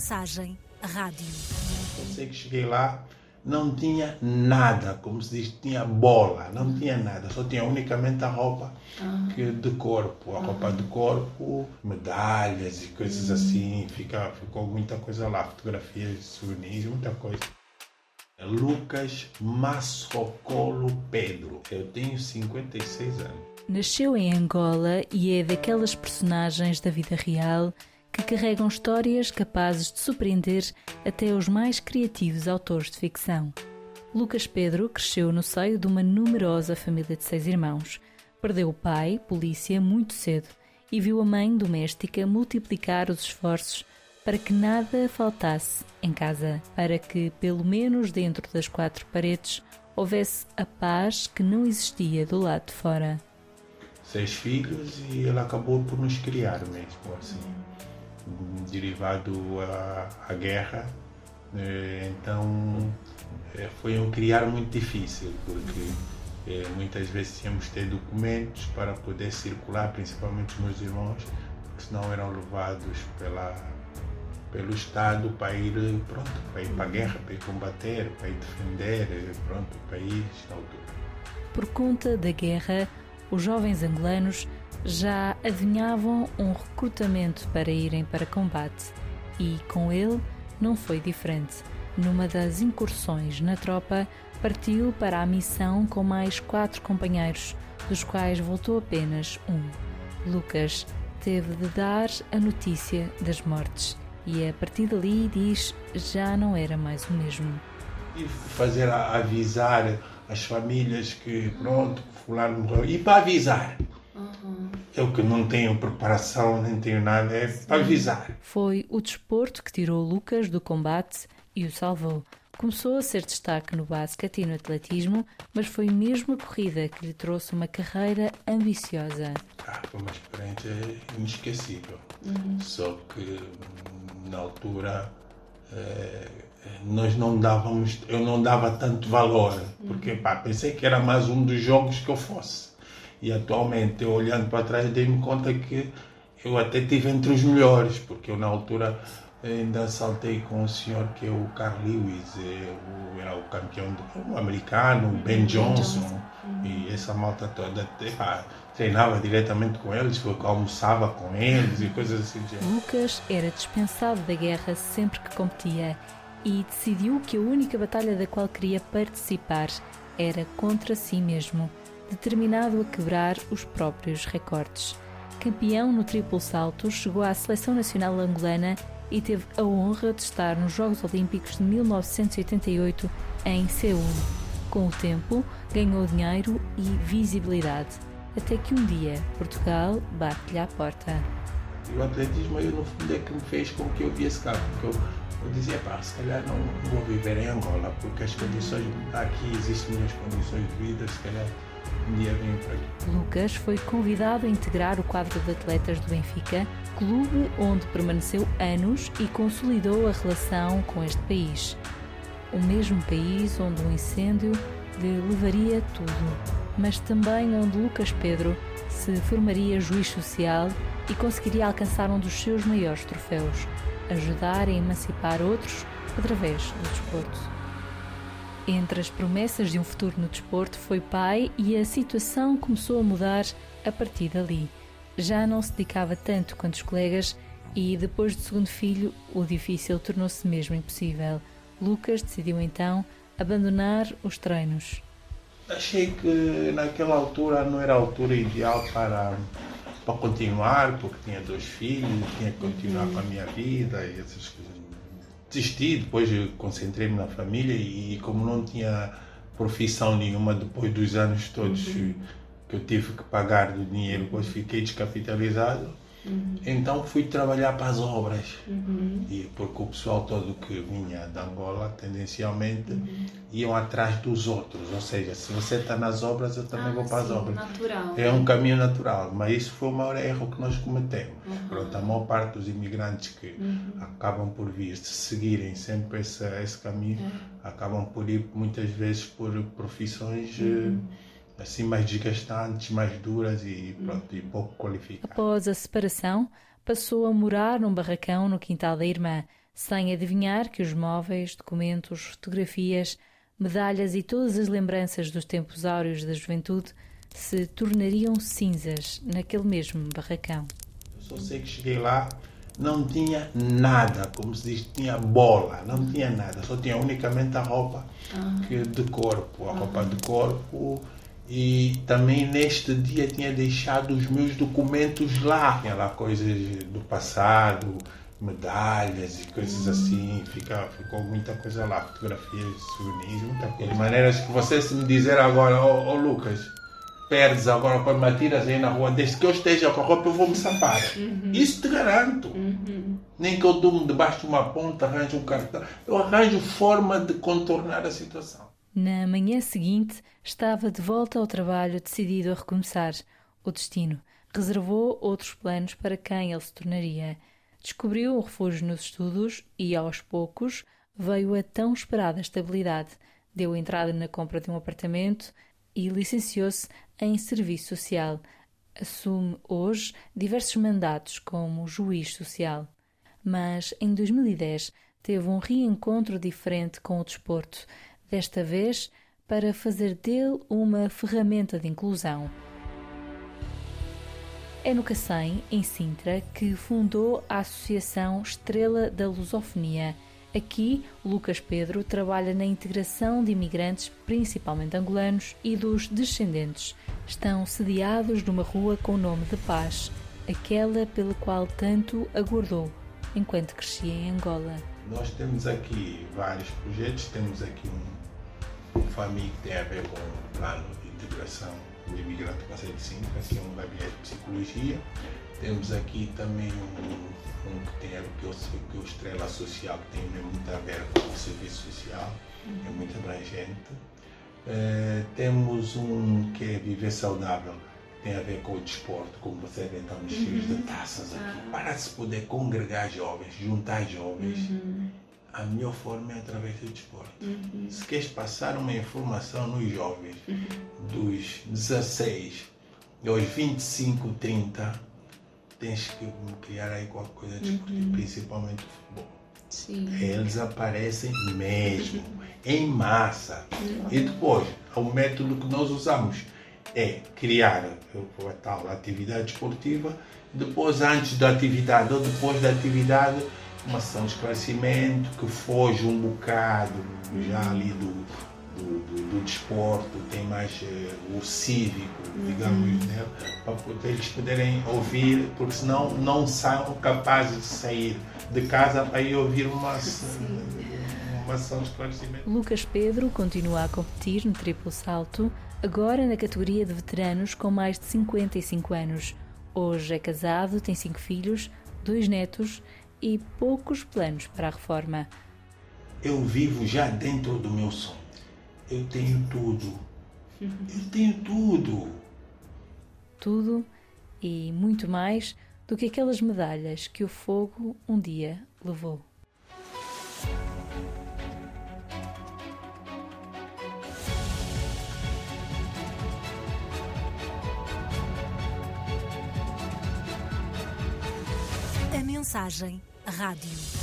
Mensagem Rádio. Eu sei que cheguei lá, não tinha nada, como se diz, tinha bola, não tinha nada, só tinha unicamente a roupa que de corpo, a roupa de corpo, medalhas e coisas assim, fica, ficou muita coisa lá, fotografias, souvenirs, muita coisa. Lucas Massocolo Pedro, eu tenho 56 anos. Nasceu em Angola e é daquelas personagens da vida real que carregam histórias capazes de surpreender até os mais criativos autores de ficção. Lucas Pedro cresceu no seio de uma numerosa família de seis irmãos. Perdeu o pai, polícia, muito cedo e viu a mãe doméstica multiplicar os esforços para que nada faltasse em casa, para que, pelo menos dentro das quatro paredes, houvesse a paz que não existia do lado de fora. Seis filhos e ele acabou por nos criar mesmo, assim derivado à, à guerra. Eh, então eh, foi um criar muito difícil, porque eh, muitas vezes tínhamos que ter documentos para poder circular, principalmente os meus irmãos, porque senão eram levados pela, pelo Estado para ir, pronto, para ir para a guerra, para ir combater, para ir defender pronto, o país. Por conta da guerra, os jovens angolanos já adivinhavam um recrutamento para irem para combate e, com ele, não foi diferente. Numa das incursões na tropa, partiu para a missão com mais quatro companheiros, dos quais voltou apenas um. Lucas teve de dar a notícia das mortes e a partir dali diz já não era mais o mesmo. E fazer avisar as famílias que pronto, fulano morreu e para avisar eu que não tenho preparação, nem tenho nada, é Sim. para avisar. Foi o desporto que tirou Lucas do combate e o salvou. Começou a ser destaque no basquete e no atletismo, mas foi mesmo a corrida que lhe trouxe uma carreira ambiciosa. Ah, foi uma experiência inesquecível. Uhum. Só que na altura eh, nós não dávamos, eu não dava tanto valor, porque pá, pensei que era mais um dos jogos que eu fosse. E atualmente, eu olhando para trás, dei-me conta que eu até estive entre os melhores, porque eu na altura ainda saltei com o senhor que é o Carl Lewis, é era o campeão do, o americano, o Ben Johnson, e essa malta toda. treinava diretamente com eles, almoçava com eles e coisas assim. Lucas era dispensado da guerra sempre que competia e decidiu que a única batalha da qual queria participar era contra si mesmo determinado a quebrar os próprios recordes. Campeão no triplo salto, chegou à seleção nacional angolana e teve a honra de estar nos Jogos Olímpicos de 1988 em Seul. Com o tempo, ganhou dinheiro e visibilidade, até que um dia Portugal bate-lhe à porta. O atletismo, eu, no fundo, é que me fez com que eu viesse cá, porque eu, eu dizia, pá, se calhar não, vou viver em Angola, porque as condições, aqui existem minhas condições de vida, se calhar dia venho. Lucas foi convidado a integrar o quadro de atletas do Benfica, clube onde permaneceu anos e consolidou a relação com este país. O mesmo país onde um incêndio lhe levaria tudo, mas também onde Lucas Pedro se formaria juiz social e conseguiria alcançar um dos seus maiores troféus, ajudar a emancipar outros através do desporto. Entre as promessas de um futuro no desporto, foi pai e a situação começou a mudar a partir dali. Já não se dedicava tanto quanto os colegas e, depois do segundo filho, o difícil tornou-se mesmo impossível. Lucas decidiu então abandonar os treinos. Achei que naquela altura não era a altura ideal para, para continuar, porque tinha dois filhos, tinha que continuar com a minha vida e essas coisas desisti, depois concentrei-me na família e, como não tinha profissão nenhuma depois dos anos todos uhum. que eu tive que pagar do dinheiro, depois fiquei descapitalizado Uhum. Então fui trabalhar para as obras. Uhum. E porque o pessoal todo que vinha de Angola, tendencialmente, uhum. Iam atrás dos outros. Ou seja, se você está nas obras, eu também ah, vou para sim, as obras. Natural. É um caminho natural. Mas isso foi o maior erro que nós cometemos. Uhum. Pronto, a maior parte dos imigrantes que uhum. acabam por vir, se seguirem sempre esse, esse caminho, é. acabam por ir muitas vezes por profissões. Uh, assim mais desgastantes, mais duras e, pronto, e pouco qualificadas. Após a separação, passou a morar num barracão no quintal da irmã. sem adivinhar que os móveis, documentos, fotografias, medalhas e todas as lembranças dos tempos áureos da juventude se tornariam cinzas naquele mesmo barracão. Eu só sei que cheguei lá, não tinha nada, como se diz, tinha bola, não tinha nada, só tinha unicamente a roupa que de corpo, a roupa de corpo e também neste dia tinha deixado os meus documentos lá. Tinha lá coisas do passado, medalhas e coisas uhum. assim. Fica, ficou muita coisa lá, fotografias, souvenirs, muita coisa. De maneiras que você se me dizer agora, ô oh, oh, Lucas, perdes agora quando me atiras aí na rua, desde que eu esteja com a roupa eu vou me safar. Uhum. Isso te garanto. Uhum. Nem que eu durmo debaixo de uma ponta, arranjo um cartão. Eu arranjo forma de contornar a situação. Na manhã seguinte, estava de volta ao trabalho, decidido a recomeçar. O destino reservou outros planos para quem ele se tornaria. Descobriu um refúgio nos estudos e, aos poucos, veio a tão esperada estabilidade. Deu entrada na compra de um apartamento e licenciou-se em serviço social. Assume hoje diversos mandatos como juiz social. Mas em 2010 teve um reencontro diferente com o desporto desta vez para fazer dele uma ferramenta de inclusão. É no Cacém, em Sintra, que fundou a Associação Estrela da Lusofonia. Aqui, Lucas Pedro trabalha na integração de imigrantes, principalmente angolanos, e dos descendentes. Estão sediados numa rua com o nome de Paz, aquela pela qual tanto aguardou enquanto crescia em Angola. Nós temos aqui vários projetos, temos aqui um o FAMI que tem a ver com o plano de integração do imigrante de Sintra, que é um gabinete de psicologia. Temos aqui também um, um que tem a ver com o, o Estrela Social, que tem muito a ver com o serviço social, é muito abrangente. Uh, temos um que é Viver Saudável, tem a ver com o desporto, como você vê, estamos uhum. cheios de taças aqui, ah. para se poder congregar jovens, juntar jovens. Uhum a melhor forma é através do desporto. Uhum. Se queres passar uma informação nos jovens uhum. dos 16 aos 25, 30, tens que criar aí qualquer coisa desportiva, uhum. principalmente o futebol. Sim. Eles aparecem mesmo, em massa. Uhum. E depois, o método que nós usamos é criar a tal atividade esportiva, depois antes da atividade ou depois da atividade uma sessão de esclarecimento que foge um bocado já ali do, do, do, do desporto, tem mais uh, o cívico, digamos, uhum. né? para eles poderem ouvir, porque senão não são capazes de sair de casa para ir ouvir uma, uma ação de esclarecimento. Lucas Pedro continua a competir no triplo salto, agora na categoria de veteranos com mais de 55 anos. Hoje é casado, tem cinco filhos, dois netos e poucos planos para a reforma. Eu vivo já dentro do meu sonho. Eu tenho tudo. Eu tenho tudo. Tudo e muito mais do que aquelas medalhas que o fogo um dia levou. A mensagem Rádio.